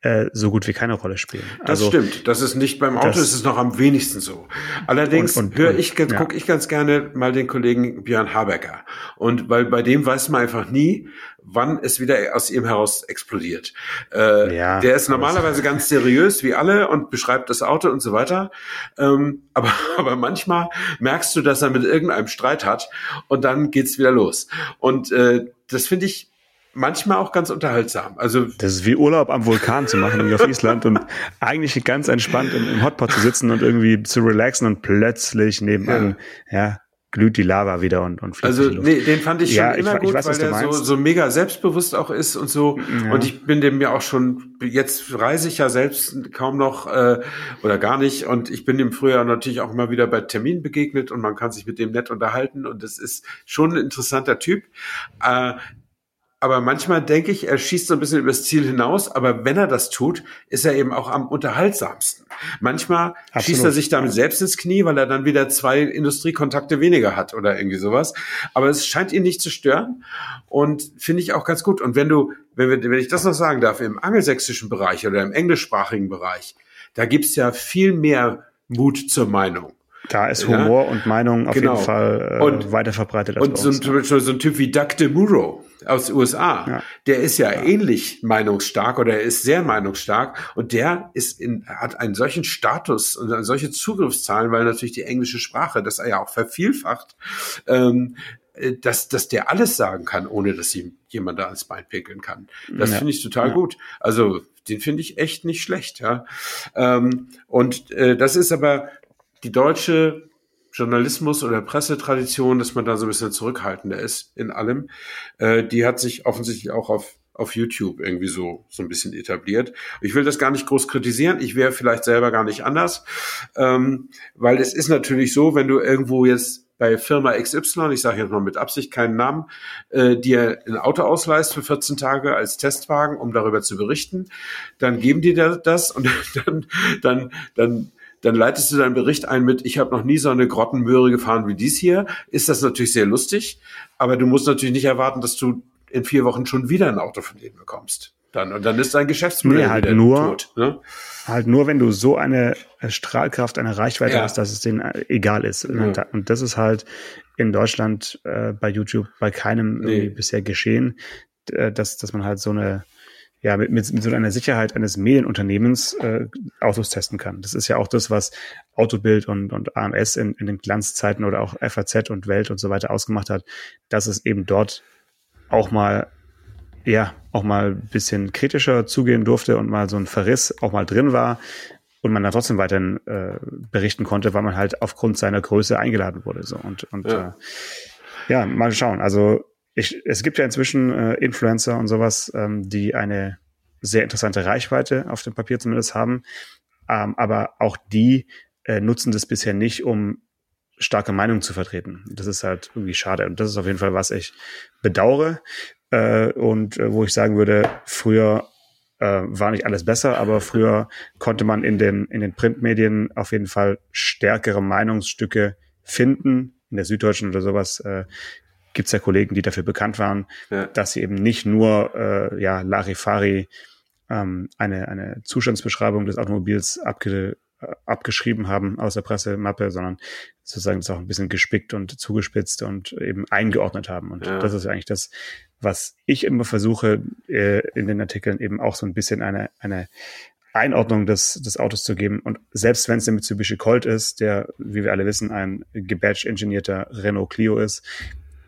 äh, so gut wie keine Rolle spielen. Das also, stimmt. Das ist nicht beim Auto, das, ist es noch am wenigsten so. Allerdings höre ich, ja. gucke ich ganz gerne mal den Kollegen Björn Habecker. Und weil bei dem weiß man einfach nie, wann es wieder aus ihm heraus explodiert. Äh, ja, der ist normalerweise ganz seriös wie alle und beschreibt das Auto und so weiter. Ähm, aber, aber manchmal merkst du, dass er mit irgendeinem Streit hat und dann geht's wieder los. Und äh, das finde ich manchmal auch ganz unterhaltsam. Also das ist wie Urlaub am Vulkan zu machen wie auf Island und eigentlich ganz entspannt im, im Hotpot zu sitzen und irgendwie zu relaxen und plötzlich nebenan ja, ja glüht die Lava wieder und, und fliegt Also nee, den fand ich schon ja, immer ich, gut, ich weiß, weil der so, so mega selbstbewusst auch ist und so. Ja. Und ich bin dem ja auch schon, jetzt reise ich ja selbst kaum noch äh, oder gar nicht. Und ich bin dem früher natürlich auch immer wieder bei Terminen begegnet und man kann sich mit dem nett unterhalten. Und das ist schon ein interessanter Typ. Äh, aber manchmal denke ich, er schießt so ein bisschen übers Ziel hinaus, aber wenn er das tut, ist er eben auch am unterhaltsamsten. Manchmal Absolut. schießt er sich damit selbst ins Knie, weil er dann wieder zwei Industriekontakte weniger hat oder irgendwie sowas. Aber es scheint ihn nicht zu stören und finde ich auch ganz gut. Und wenn du, wenn, wir, wenn ich das noch sagen darf, im angelsächsischen Bereich oder im englischsprachigen Bereich, da gibt's ja viel mehr Mut zur Meinung. Da ist Humor ja? und Meinung auf genau. jeden Fall äh, und, weiter verbreitet. Als und so ein, so ein Typ wie Doug DeMuro aus den USA, ja. der ist ja, ja, ähnlich meinungsstark oder er ist sehr meinungsstark und der ist in, hat einen solchen Status und solche Zugriffszahlen, weil natürlich die englische Sprache, das er ja auch vervielfacht, ähm, äh, dass, dass der alles sagen kann, ohne dass ihm jemand da ans Bein pinkeln kann. Das ja. finde ich total ja. gut. Also den finde ich echt nicht schlecht. Ja. Ähm, und äh, das ist aber die deutsche Journalismus- oder Pressetradition, dass man da so ein bisschen zurückhaltender ist in allem, äh, die hat sich offensichtlich auch auf auf YouTube irgendwie so so ein bisschen etabliert. Ich will das gar nicht groß kritisieren. Ich wäre vielleicht selber gar nicht anders, ähm, weil es ist natürlich so, wenn du irgendwo jetzt bei Firma XY, ich sage jetzt mal mit Absicht keinen Namen, äh, dir ein Auto ausleihst für 14 Tage als Testwagen, um darüber zu berichten, dann geben die dir das und dann dann dann dann leitest du deinen Bericht ein mit, ich habe noch nie so eine Grottenmöhre gefahren wie dies hier, ist das natürlich sehr lustig, aber du musst natürlich nicht erwarten, dass du in vier Wochen schon wieder ein Auto von denen bekommst. Dann, und dann ist dein Geschäftsmodell nee, halt nur, tot. Ne? Halt nur, wenn du so eine Strahlkraft, eine Reichweite ja. hast, dass es denen äh, egal ist. Ja. Und das ist halt in Deutschland äh, bei YouTube bei keinem nee. bisher geschehen, äh, dass, dass man halt so eine ja, mit, mit, mit so einer Sicherheit eines Medienunternehmens äh, Autos testen kann. Das ist ja auch das, was Autobild und, und AMS in, in den Glanzzeiten oder auch FAZ und Welt und so weiter ausgemacht hat, dass es eben dort auch mal ja, auch mal ein bisschen kritischer zugehen durfte und mal so ein Verriss auch mal drin war und man da trotzdem weiterhin äh, berichten konnte, weil man halt aufgrund seiner Größe eingeladen wurde. So und, und ja. Äh, ja, mal schauen. Also ich, es gibt ja inzwischen äh, Influencer und sowas, ähm, die eine sehr interessante Reichweite auf dem Papier zumindest haben. Ähm, aber auch die äh, nutzen das bisher nicht, um starke Meinungen zu vertreten. Das ist halt irgendwie schade. Und das ist auf jeden Fall, was ich bedauere. Äh, und äh, wo ich sagen würde, früher äh, war nicht alles besser, aber früher konnte man in den, in den Printmedien auf jeden Fall stärkere Meinungsstücke finden. In der Süddeutschen oder sowas äh, gibt es ja Kollegen, die dafür bekannt waren, ja. dass sie eben nicht nur äh, ja, Larifari ähm, eine, eine Zustandsbeschreibung des Automobils abge, äh, abgeschrieben haben aus der Pressemappe, sondern sozusagen das auch ein bisschen gespickt und zugespitzt und eben eingeordnet haben. Und ja. das ist eigentlich das, was ich immer versuche, äh, in den Artikeln eben auch so ein bisschen eine, eine Einordnung des, des Autos zu geben. Und selbst wenn es der Mitsubishi Colt ist, der, wie wir alle wissen, ein gebadge-engineerter Renault Clio ist,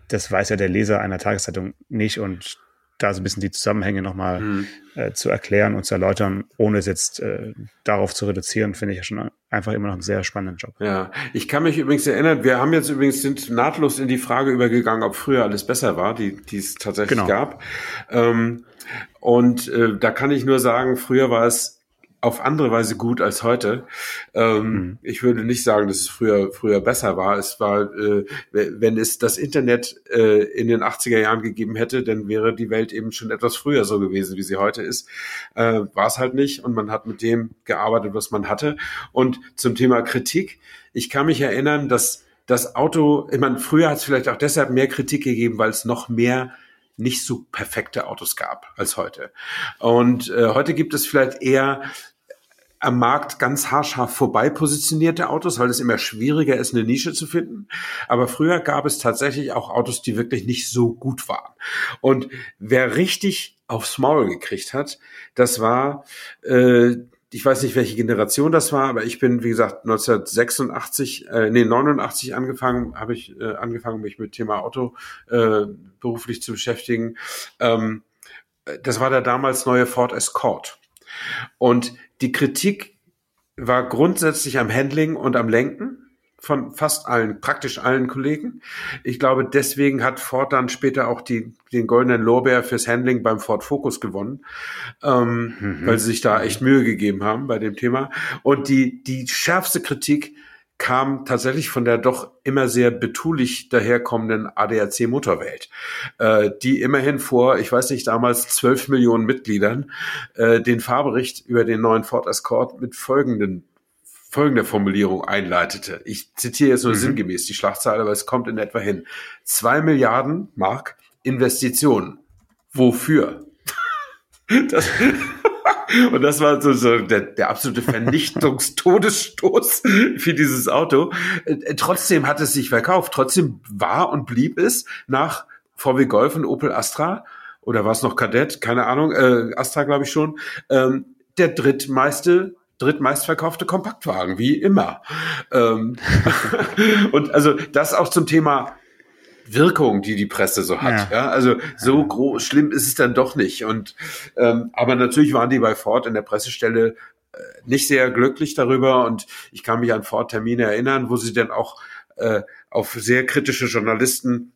das weiß ja der Leser einer Tageszeitung nicht und da so ein bisschen die Zusammenhänge nochmal mhm. äh, zu erklären und zu erläutern, ohne es jetzt äh, darauf zu reduzieren, finde ich ja schon einfach immer noch einen sehr spannenden Job. Ja, ich kann mich übrigens erinnern, wir haben jetzt übrigens sind nahtlos in die Frage übergegangen, ob früher alles besser war, die, die es tatsächlich genau. gab. Ähm, und äh, da kann ich nur sagen, früher war es auf andere Weise gut als heute. Ähm, mhm. Ich würde nicht sagen, dass es früher früher besser war. Es war, äh, wenn es das Internet äh, in den 80er Jahren gegeben hätte, dann wäre die Welt eben schon etwas früher so gewesen, wie sie heute ist. Äh, war es halt nicht und man hat mit dem gearbeitet, was man hatte. Und zum Thema Kritik, ich kann mich erinnern, dass das Auto, ich meine, früher hat es vielleicht auch deshalb mehr Kritik gegeben, weil es noch mehr nicht so perfekte Autos gab als heute. Und äh, heute gibt es vielleicht eher am Markt ganz haarscharf vorbei positionierte Autos, weil es immer schwieriger ist, eine Nische zu finden. Aber früher gab es tatsächlich auch Autos, die wirklich nicht so gut waren. Und wer richtig aufs Maul gekriegt hat, das war, äh, ich weiß nicht, welche Generation das war, aber ich bin, wie gesagt, 1986, äh, nee, 89 angefangen, habe ich äh, angefangen, mich mit Thema Auto äh, beruflich zu beschäftigen. Ähm, das war der damals neue Ford Escort. Und die Kritik war grundsätzlich am Handling und am Lenken von fast allen, praktisch allen Kollegen. Ich glaube, deswegen hat Ford dann später auch die, den goldenen Lorbeer fürs Handling beim Ford Focus gewonnen, ähm, mhm. weil sie sich da echt Mühe gegeben haben bei dem Thema. Und die, die schärfste Kritik kam tatsächlich von der doch immer sehr betulich daherkommenden ADAC Motorwelt, äh, die immerhin vor, ich weiß nicht, damals zwölf Millionen Mitgliedern äh, den Fahrbericht über den neuen Ford Escort mit folgenden folgende Formulierung einleitete. Ich zitiere jetzt nur mhm. sinngemäß die Schlagzeile, aber es kommt in etwa hin. Zwei Milliarden Mark Investitionen. Wofür? Das, und das war so, so der, der absolute Vernichtungstodesstoß für dieses Auto. Äh, trotzdem hat es sich verkauft. Trotzdem war und blieb es nach VW Golf und Opel Astra oder war es noch Kadett? Keine Ahnung. Äh, Astra glaube ich schon. Ähm, der drittmeiste drittmeistverkaufte Kompaktwagen, wie immer. Ähm, und also das auch zum Thema Wirkung, die die Presse so hat. Ja, ja also so ja. groß, schlimm ist es dann doch nicht. Und ähm, aber natürlich waren die bei Ford in der Pressestelle äh, nicht sehr glücklich darüber. Und ich kann mich an Ford-Termine erinnern, wo sie dann auch äh, auf sehr kritische Journalisten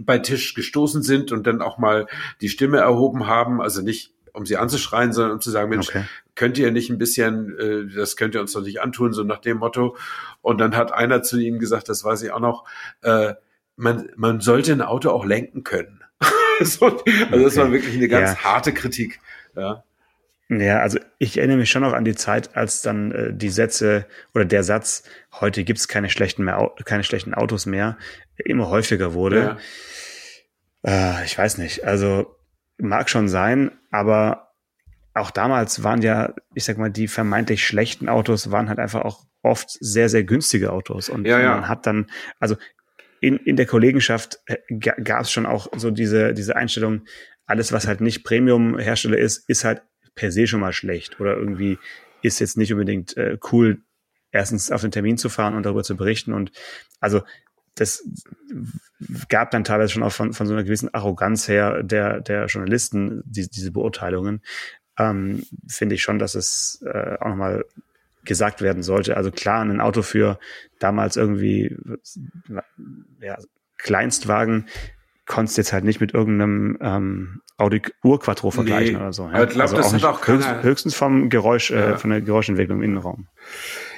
bei Tisch gestoßen sind und dann auch mal die Stimme erhoben haben. Also nicht um sie anzuschreien, sondern um zu sagen, Mensch, okay. könnt ihr nicht ein bisschen, äh, das könnt ihr uns doch nicht antun, so nach dem Motto. Und dann hat einer zu ihnen gesagt, das weiß ich auch noch, äh, man, man sollte ein Auto auch lenken können. so, also okay. das war wirklich eine ganz ja. harte Kritik. Ja. Ja, also ich erinnere mich schon noch an die Zeit, als dann äh, die Sätze oder der Satz, heute gibt's keine schlechten mehr, keine schlechten Autos mehr, immer häufiger wurde. Ja. Äh, ich weiß nicht, also mag schon sein, aber auch damals waren ja, ich sag mal, die vermeintlich schlechten Autos waren halt einfach auch oft sehr, sehr günstige Autos. Und ja, ja. man hat dann, also in, in der Kollegenschaft äh, gab es schon auch so diese, diese Einstellung, alles, was halt nicht Premium-Hersteller ist, ist halt per se schon mal schlecht oder irgendwie ist jetzt nicht unbedingt äh, cool, erstens auf den Termin zu fahren und darüber zu berichten. Und also das gab dann teilweise schon auch von, von so einer gewissen Arroganz her der, der Journalisten die, diese Beurteilungen. Ähm, finde ich schon, dass es äh, auch nochmal gesagt werden sollte. Also klar, ein Auto für damals irgendwie ja, Kleinstwagen konntest jetzt halt nicht mit irgendeinem ähm, Audi Urquattro vergleichen nee, oder so. Ja? Aber ich glaube, also das auch, auch höchst, höchstens vom Geräusch, äh, ja. äh, von der Geräuschentwicklung im Innenraum.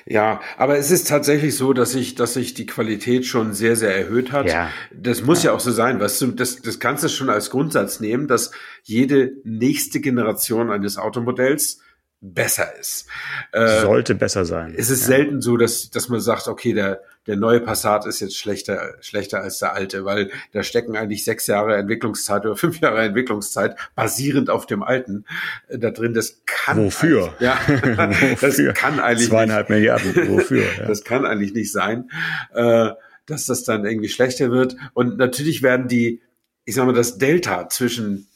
Ja, aber es ist tatsächlich so, dass sich, dass sich die Qualität schon sehr, sehr erhöht hat. Ja. Das muss ja. ja auch so sein, weißt du, das, das kannst du schon als Grundsatz nehmen, dass jede nächste Generation eines Automodells besser ist. Äh, Sollte besser sein. Es ist ja. selten so, dass, dass man sagt, okay, der, der neue Passat ist jetzt schlechter, schlechter als der alte, weil da stecken eigentlich sechs Jahre Entwicklungszeit oder fünf Jahre Entwicklungszeit basierend auf dem alten äh, da drin. Das kann. Wofür? Ja, das kann eigentlich. Zweieinhalb nicht, Milliarden. Wofür? Ja. Das kann eigentlich nicht sein, äh, dass das dann irgendwie schlechter wird. Und natürlich werden die, ich sag mal, das Delta zwischen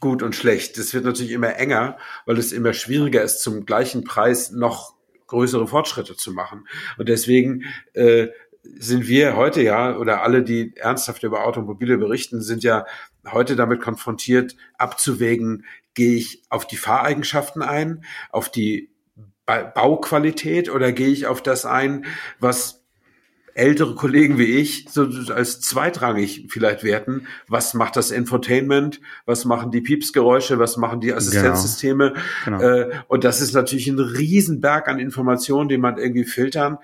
gut und schlecht. Das wird natürlich immer enger, weil es immer schwieriger ist, zum gleichen Preis noch größere Fortschritte zu machen. Und deswegen äh, sind wir heute ja, oder alle, die ernsthaft über Automobile berichten, sind ja heute damit konfrontiert, abzuwägen, gehe ich auf die Fahreigenschaften ein, auf die Bauqualität oder gehe ich auf das ein, was ältere Kollegen wie ich so als zweitrangig vielleicht werten. Was macht das Infotainment? Was machen die Piepsgeräusche? Was machen die Assistenzsysteme? Genau. Genau. Äh, und das ist natürlich ein Riesenberg an Informationen, den man irgendwie filtern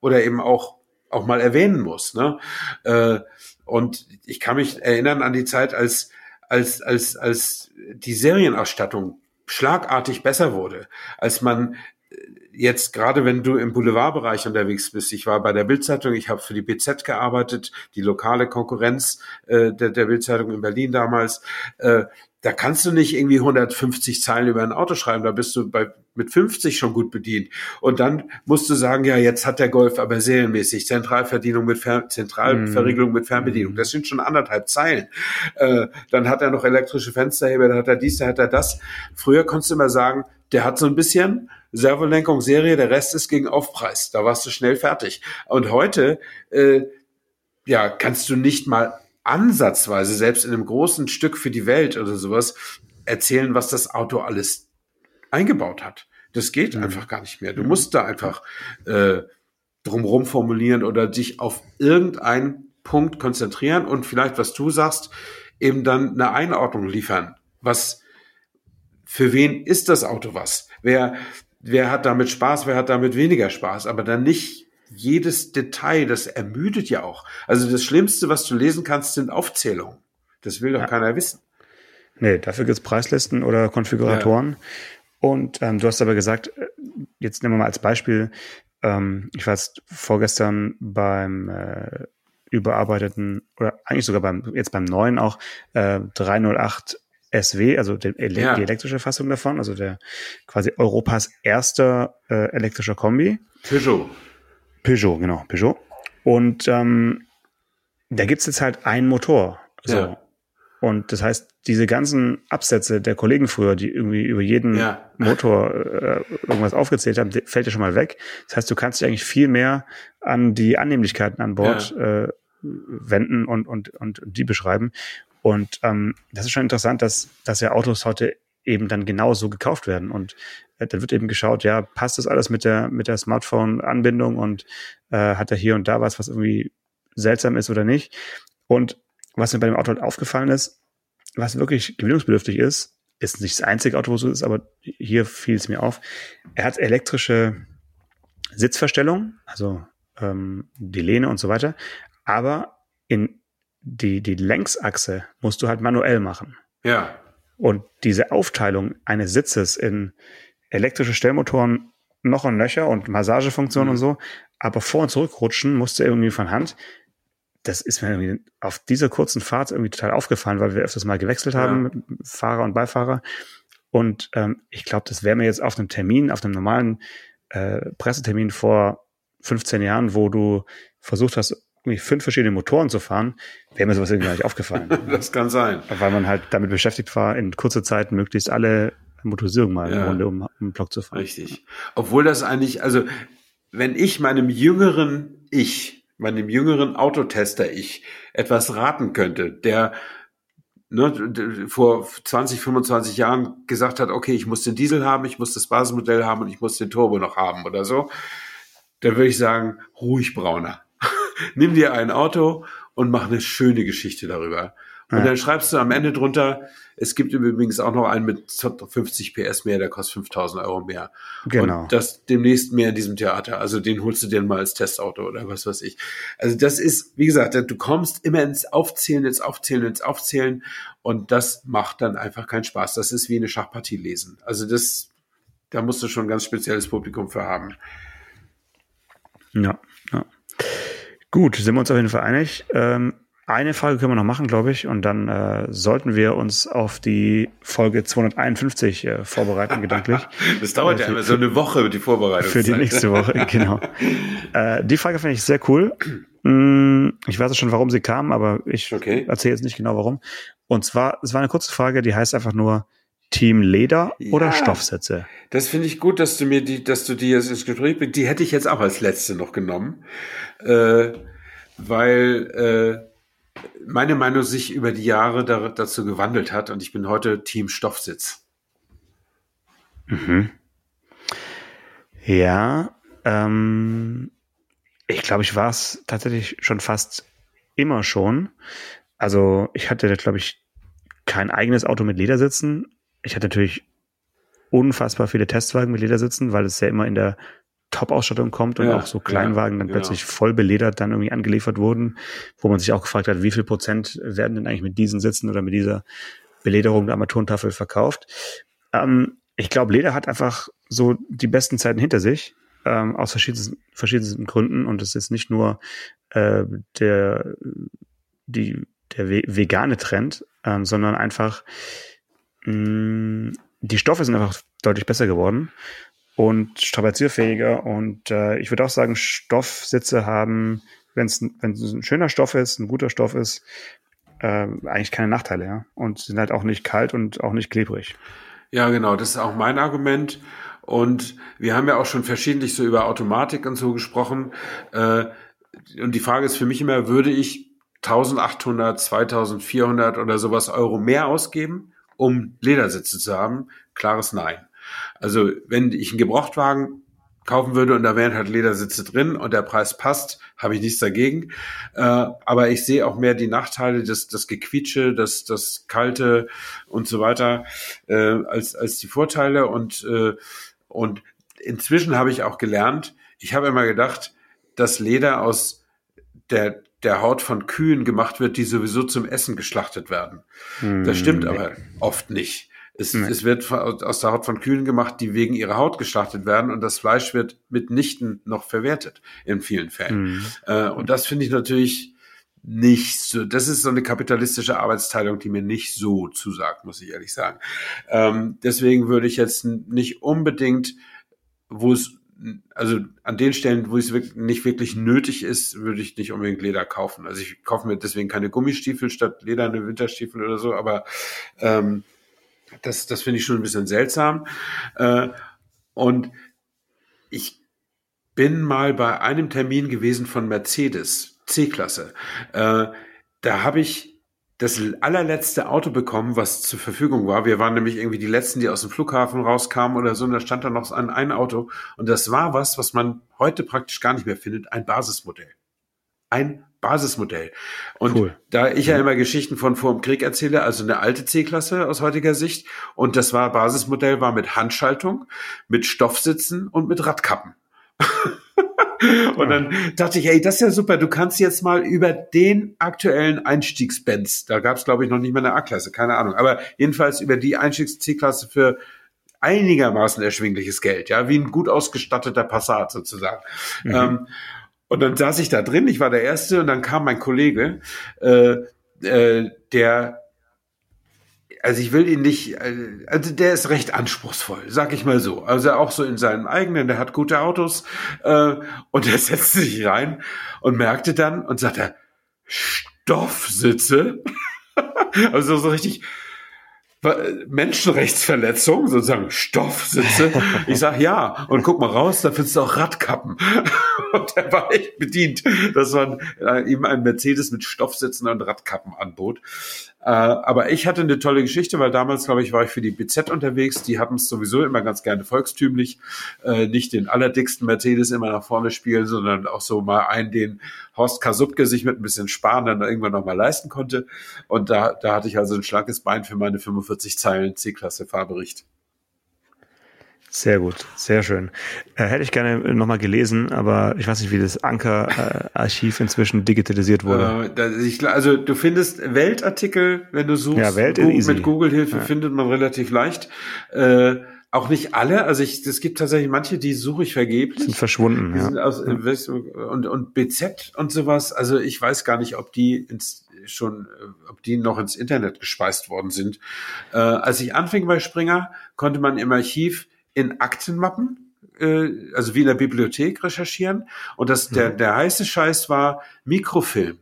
oder eben auch auch mal erwähnen muss. Ne? Äh, und ich kann mich erinnern an die Zeit, als als als als die Serienausstattung schlagartig besser wurde, als man jetzt gerade wenn du im Boulevardbereich unterwegs bist, ich war bei der Bildzeitung, ich habe für die BZ gearbeitet, die lokale Konkurrenz äh, der, der Bildzeitung in Berlin damals. Äh, da kannst du nicht irgendwie 150 Zeilen über ein Auto schreiben, da bist du bei mit 50 schon gut bedient. Und dann musst du sagen, ja, jetzt hat der Golf aber serienmäßig Zentralverdienung mit Fer Zentralverriegelung mit Fernbedienung. Mhm. Das sind schon anderthalb Zeilen. Äh, dann hat er noch elektrische Fensterheber, dann hat er dies, dann hat er das. Früher konntest du immer sagen, der hat so ein bisschen Servolenkung, Serie, der Rest ist gegen Aufpreis. Da warst du schnell fertig. Und heute, äh, ja, kannst du nicht mal ansatzweise, selbst in einem großen Stück für die Welt oder sowas, erzählen, was das Auto alles eingebaut hat. Das geht mhm. einfach gar nicht mehr. Du mhm. musst da einfach äh, drumherum formulieren oder dich auf irgendeinen Punkt konzentrieren und vielleicht, was du sagst, eben dann eine Einordnung liefern. Was, für wen ist das Auto was? Wer, wer hat damit Spaß, wer hat damit weniger Spaß? Aber dann nicht jedes Detail, das ermüdet ja auch. Also das Schlimmste, was du lesen kannst, sind Aufzählungen. Das will doch ja. keiner wissen. Nee, dafür gibt's Preislisten oder Konfiguratoren. Ja. Und ähm, du hast aber gesagt, äh, jetzt nehmen wir mal als Beispiel, ähm, ich war jetzt vorgestern beim äh, überarbeiteten, oder eigentlich sogar beim, jetzt beim neuen auch, äh, 308 SW, also die, ja. die elektrische Fassung davon, also der quasi Europas erster äh, elektrischer Kombi. Peugeot. Peugeot, genau, Peugeot. Und ähm, da gibt's jetzt halt einen Motor. So. Ja. Und das heißt, diese ganzen Absätze der Kollegen früher, die irgendwie über jeden ja. Motor äh, irgendwas aufgezählt haben, fällt ja schon mal weg. Das heißt, du kannst dich eigentlich viel mehr an die Annehmlichkeiten an Bord ja. äh, wenden und, und, und die beschreiben. Und ähm, das ist schon interessant, dass, dass ja Autos heute eben dann genau so gekauft werden. Und äh, dann wird eben geschaut, ja, passt das alles mit der, mit der Smartphone-Anbindung und äh, hat er hier und da was, was irgendwie seltsam ist oder nicht. Und was mir bei dem Auto halt aufgefallen ist, was wirklich gewöhnungsbedürftig ist, ist nicht das einzige Auto, wo es so ist, aber hier fiel es mir auf. Er hat elektrische Sitzverstellung, also ähm, die Lehne und so weiter, aber in die, die Längsachse musst du halt manuell machen. Ja. Und diese Aufteilung eines Sitzes in elektrische Stellmotoren noch und nöcher und Massagefunktion mhm. und so, aber vor- und zurückrutschen musst du irgendwie von Hand. Das ist mir irgendwie auf dieser kurzen Fahrt irgendwie total aufgefallen, weil wir öfters mal gewechselt haben, ja. Fahrer und Beifahrer. Und ähm, ich glaube, das wäre mir jetzt auf einem Termin, auf einem normalen äh, Pressetermin vor 15 Jahren, wo du versucht hast, irgendwie fünf verschiedene Motoren zu fahren, wäre mir sowas irgendwie nicht aufgefallen. das kann sein. Weil man halt damit beschäftigt war, in kurzer Zeit möglichst alle Motorisierungen mal ja. eine Runde um, um den Block zu fahren. Richtig. Obwohl das eigentlich, also wenn ich meinem jüngeren Ich, meinem jüngeren Autotester Ich etwas raten könnte, der ne, vor 20, 25 Jahren gesagt hat, okay, ich muss den Diesel haben, ich muss das Basismodell haben und ich muss den Turbo noch haben oder so, dann würde ich sagen, ruhig brauner. Nimm dir ein Auto und mach eine schöne Geschichte darüber. Und ja. dann schreibst du am Ende drunter, es gibt übrigens auch noch einen mit 50 PS mehr, der kostet 5000 Euro mehr. Genau. Und das demnächst mehr in diesem Theater. Also den holst du dir mal als Testauto oder was weiß ich. Also das ist, wie gesagt, du kommst immer ins Aufzählen, ins Aufzählen, ins Aufzählen. Und das macht dann einfach keinen Spaß. Das ist wie eine Schachpartie lesen. Also das, da musst du schon ein ganz spezielles Publikum für haben. Ja, ja. Gut, sind wir uns auf jeden Fall einig. Ähm, eine Frage können wir noch machen, glaube ich, und dann äh, sollten wir uns auf die Folge 251 äh, vorbereiten, gedanklich. Das dauert äh, ja immer so eine Woche, die Vorbereitung. Für die nächste Woche, genau. äh, die Frage finde ich sehr cool. Mm, ich weiß schon, warum sie kam, aber ich okay. erzähle jetzt nicht genau warum. Und zwar, es war eine kurze Frage, die heißt einfach nur Team Leder ja, oder Stoffsätze? Das finde ich gut, dass du mir die, dass du die jetzt ins Gespräch bringst. Die hätte ich jetzt auch als letzte noch genommen, äh, weil äh, meine Meinung sich über die Jahre da, dazu gewandelt hat und ich bin heute Team Stoffsitz. Mhm. Ja, ähm, ich glaube, ich war es tatsächlich schon fast immer schon. Also ich hatte, glaube ich, kein eigenes Auto mit Ledersitzen, ich hatte natürlich unfassbar viele Testwagen mit Ledersitzen, weil es ja immer in der Top-Ausstattung kommt und ja, auch so Kleinwagen ja, dann genau. plötzlich voll beledert dann irgendwie angeliefert wurden, wo man sich auch gefragt hat, wie viel Prozent werden denn eigentlich mit diesen Sitzen oder mit dieser Belederung der Armaturentafel verkauft. Ähm, ich glaube, Leder hat einfach so die besten Zeiten hinter sich, ähm, aus verschiedensten, verschiedensten Gründen und es ist nicht nur äh, der, die, der vegane Trend, ähm, sondern einfach die Stoffe sind einfach deutlich besser geworden und strapazierfähiger. Und äh, ich würde auch sagen, Stoffsitze haben, wenn es ein schöner Stoff ist, ein guter Stoff ist, äh, eigentlich keine Nachteile, ja. Und sind halt auch nicht kalt und auch nicht klebrig. Ja, genau, das ist auch mein Argument. Und wir haben ja auch schon verschiedentlich so über Automatik und so gesprochen. Äh, und die Frage ist für mich immer, würde ich 1800, 2400 oder sowas Euro mehr ausgeben? Um Ledersitze zu haben? Klares Nein. Also wenn ich einen Gebrauchtwagen kaufen würde und da wären halt Ledersitze drin und der Preis passt, habe ich nichts dagegen. Äh, aber ich sehe auch mehr die Nachteile, das, das Gequietsche, das, das Kalte und so weiter, äh, als, als die Vorteile. Und, äh, und inzwischen habe ich auch gelernt, ich habe immer gedacht, dass Leder aus der, der Haut von Kühen gemacht wird, die sowieso zum Essen geschlachtet werden. Hm, das stimmt nee. aber oft nicht. Es, nee. es wird aus der Haut von Kühen gemacht, die wegen ihrer Haut geschlachtet werden und das Fleisch wird mitnichten noch verwertet in vielen Fällen. Hm. Äh, und das finde ich natürlich nicht so, das ist so eine kapitalistische Arbeitsteilung, die mir nicht so zusagt, muss ich ehrlich sagen. Ähm, deswegen würde ich jetzt nicht unbedingt, wo es also an den Stellen, wo es nicht wirklich nötig ist, würde ich nicht unbedingt Leder kaufen. Also ich kaufe mir deswegen keine Gummistiefel statt lederne Winterstiefel oder so, aber ähm, das, das finde ich schon ein bisschen seltsam. Äh, und ich bin mal bei einem Termin gewesen von Mercedes, C-Klasse. Äh, da habe ich das allerletzte Auto bekommen, was zur Verfügung war. Wir waren nämlich irgendwie die letzten, die aus dem Flughafen rauskamen oder so, und da stand da noch ein, ein Auto. Und das war was, was man heute praktisch gar nicht mehr findet, ein Basismodell. Ein Basismodell. Und cool. da ich ja immer Geschichten von vor dem Krieg erzähle, also eine alte C-Klasse aus heutiger Sicht, und das war Basismodell war mit Handschaltung, mit Stoffsitzen und mit Radkappen. Und dann dachte ich, ey, das ist ja super, du kannst jetzt mal über den aktuellen Einstiegsbenz, da gab es glaube ich noch nicht mal eine A-Klasse, keine Ahnung, aber jedenfalls über die Einstiegs-C-Klasse für einigermaßen erschwingliches Geld, ja, wie ein gut ausgestatteter Passat sozusagen. Mhm. Ähm, und dann saß ich da drin, ich war der Erste und dann kam mein Kollege, äh, äh, der also ich will ihn nicht, äh, also der ist recht anspruchsvoll, sag ich mal so. Also auch so in seinem eigenen, der hat gute Autos äh, und er setzte sich rein und merkte dann und sagte, Stoffsitze. also so richtig, Menschenrechtsverletzung, sozusagen Stoffsitze. Ich sag ja und guck mal raus, da findest du auch Radkappen. Und er war echt bedient, dass man äh, ihm ein Mercedes mit Stoffsitzen und Radkappen anbot. Äh, aber ich hatte eine tolle Geschichte, weil damals, glaube ich, war ich für die BZ unterwegs. Die hatten es sowieso immer ganz gerne volkstümlich. Äh, nicht den allerdicksten Mercedes immer nach vorne spielen, sondern auch so mal einen, den Horst Kasubke sich mit ein bisschen Sparen dann irgendwann nochmal leisten konnte. Und da, da hatte ich also ein schlankes Bein für meine 45 Zeilen C-Klasse Fahrbericht. Sehr gut, sehr schön. Äh, hätte ich gerne nochmal gelesen, aber ich weiß nicht, wie das Anker-Archiv inzwischen digitalisiert wurde. Äh, ich, also du findest Weltartikel, wenn du suchst. Ja, Welt Google, mit Google-Hilfe ja. findet man relativ leicht. Äh, auch nicht alle, also ich, es gibt tatsächlich manche, die suche ich vergeblich. Sind verschwunden, die ja. Sind aus, und, und BZ und sowas, also ich weiß gar nicht, ob die ins, schon, äh, ob die noch ins Internet gespeist worden sind. Äh, als ich anfing bei Springer, konnte man im Archiv in Aktenmappen, äh, also wie in der Bibliothek recherchieren. Und das, der, mhm. der heiße Scheiß war Mikrofilm.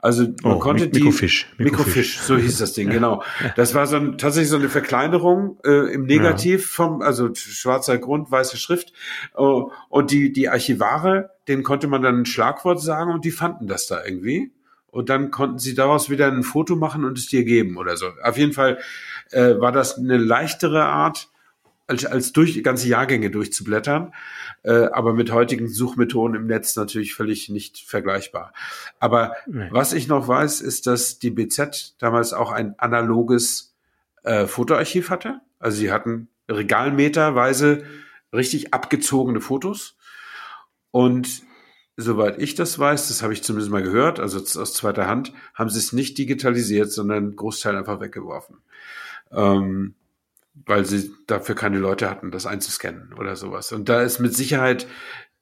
Also man oh, konnte die Mikrofisch, Mikrofisch, so hieß das Ding, ja. genau. Das war so ein, tatsächlich so eine Verkleinerung äh, im Negativ ja. vom, also schwarzer Grund, weiße Schrift. Uh, und die die Archivare, denen konnte man dann ein Schlagwort sagen und die fanden das da irgendwie. Und dann konnten sie daraus wieder ein Foto machen und es dir geben oder so. Auf jeden Fall äh, war das eine leichtere Art, als, als durch ganze Jahrgänge durchzublättern, äh, aber mit heutigen Suchmethoden im Netz natürlich völlig nicht vergleichbar. Aber nee. was ich noch weiß, ist, dass die BZ damals auch ein analoges äh, Fotoarchiv hatte. Also sie hatten regalmeterweise richtig abgezogene Fotos. Und soweit ich das weiß, das habe ich zumindest mal gehört, also aus zweiter Hand, haben sie es nicht digitalisiert, sondern Großteil einfach weggeworfen. Ähm, weil sie dafür keine Leute hatten, das einzuscannen oder sowas. Und da ist mit Sicherheit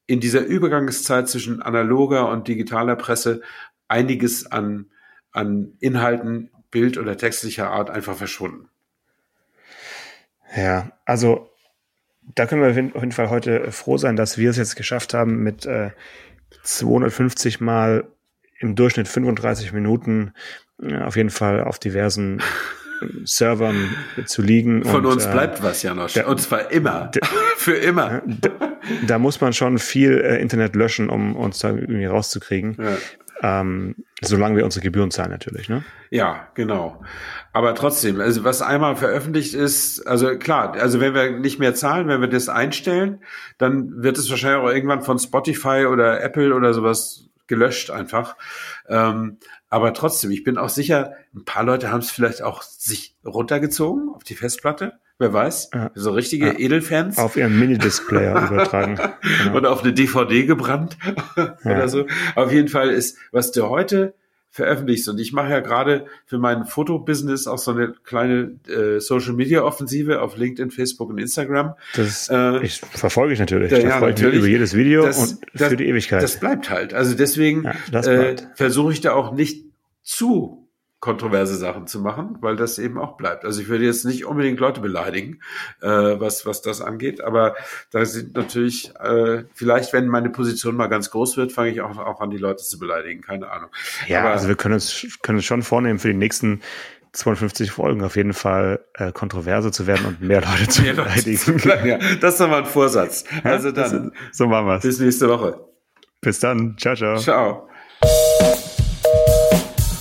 in dieser Übergangszeit zwischen analoger und digitaler Presse einiges an, an Inhalten, Bild- oder textlicher Art einfach verschwunden. Ja, also da können wir auf jeden Fall heute froh sein, dass wir es jetzt geschafft haben, mit äh, 250 Mal im Durchschnitt 35 Minuten äh, auf jeden Fall auf diversen Servern zu liegen. Von und, uns äh, bleibt was, Janosch. Da, und zwar immer. Für immer. Da, da, muss man schon viel äh, Internet löschen, um uns da irgendwie rauszukriegen. Ja. Ähm, solange wir unsere Gebühren zahlen natürlich, ne? Ja, genau. Aber trotzdem, also was einmal veröffentlicht ist, also klar, also wenn wir nicht mehr zahlen, wenn wir das einstellen, dann wird es wahrscheinlich auch irgendwann von Spotify oder Apple oder sowas gelöscht einfach. Ähm, aber trotzdem, ich bin auch sicher, ein paar Leute haben es vielleicht auch sich runtergezogen auf die Festplatte. Wer weiß, ja. so richtige ja. Edelfans. Auf ihren Minidisplayer übertragen. Genau. Oder auf eine DVD gebrannt oder so. Auf jeden Fall ist, was du heute veröffentlichst. Und ich mache ja gerade für mein Fotobusiness auch so eine kleine äh, Social Media Offensive auf LinkedIn, Facebook und Instagram. Das äh, ich verfolge ich natürlich. Da, ja, freue ich mich über jedes Video das, und das, für die Ewigkeit. Das bleibt halt. Also deswegen ja, äh, versuche ich da auch nicht zu kontroverse Sachen zu machen, weil das eben auch bleibt. Also ich würde jetzt nicht unbedingt Leute beleidigen, äh, was, was das angeht, aber da sind natürlich, äh, vielleicht wenn meine Position mal ganz groß wird, fange ich auch, auch an, die Leute zu beleidigen, keine Ahnung. Ja, aber, also wir können uns, können uns schon vornehmen für die nächsten 52 Folgen auf jeden Fall äh, kontroverse zu werden und mehr Leute zu mehr beleidigen. Leute ja, das ist nochmal ein Vorsatz. Also dann. so machen wir's. Bis nächste Woche. Bis dann. Ciao, ciao. Ciao.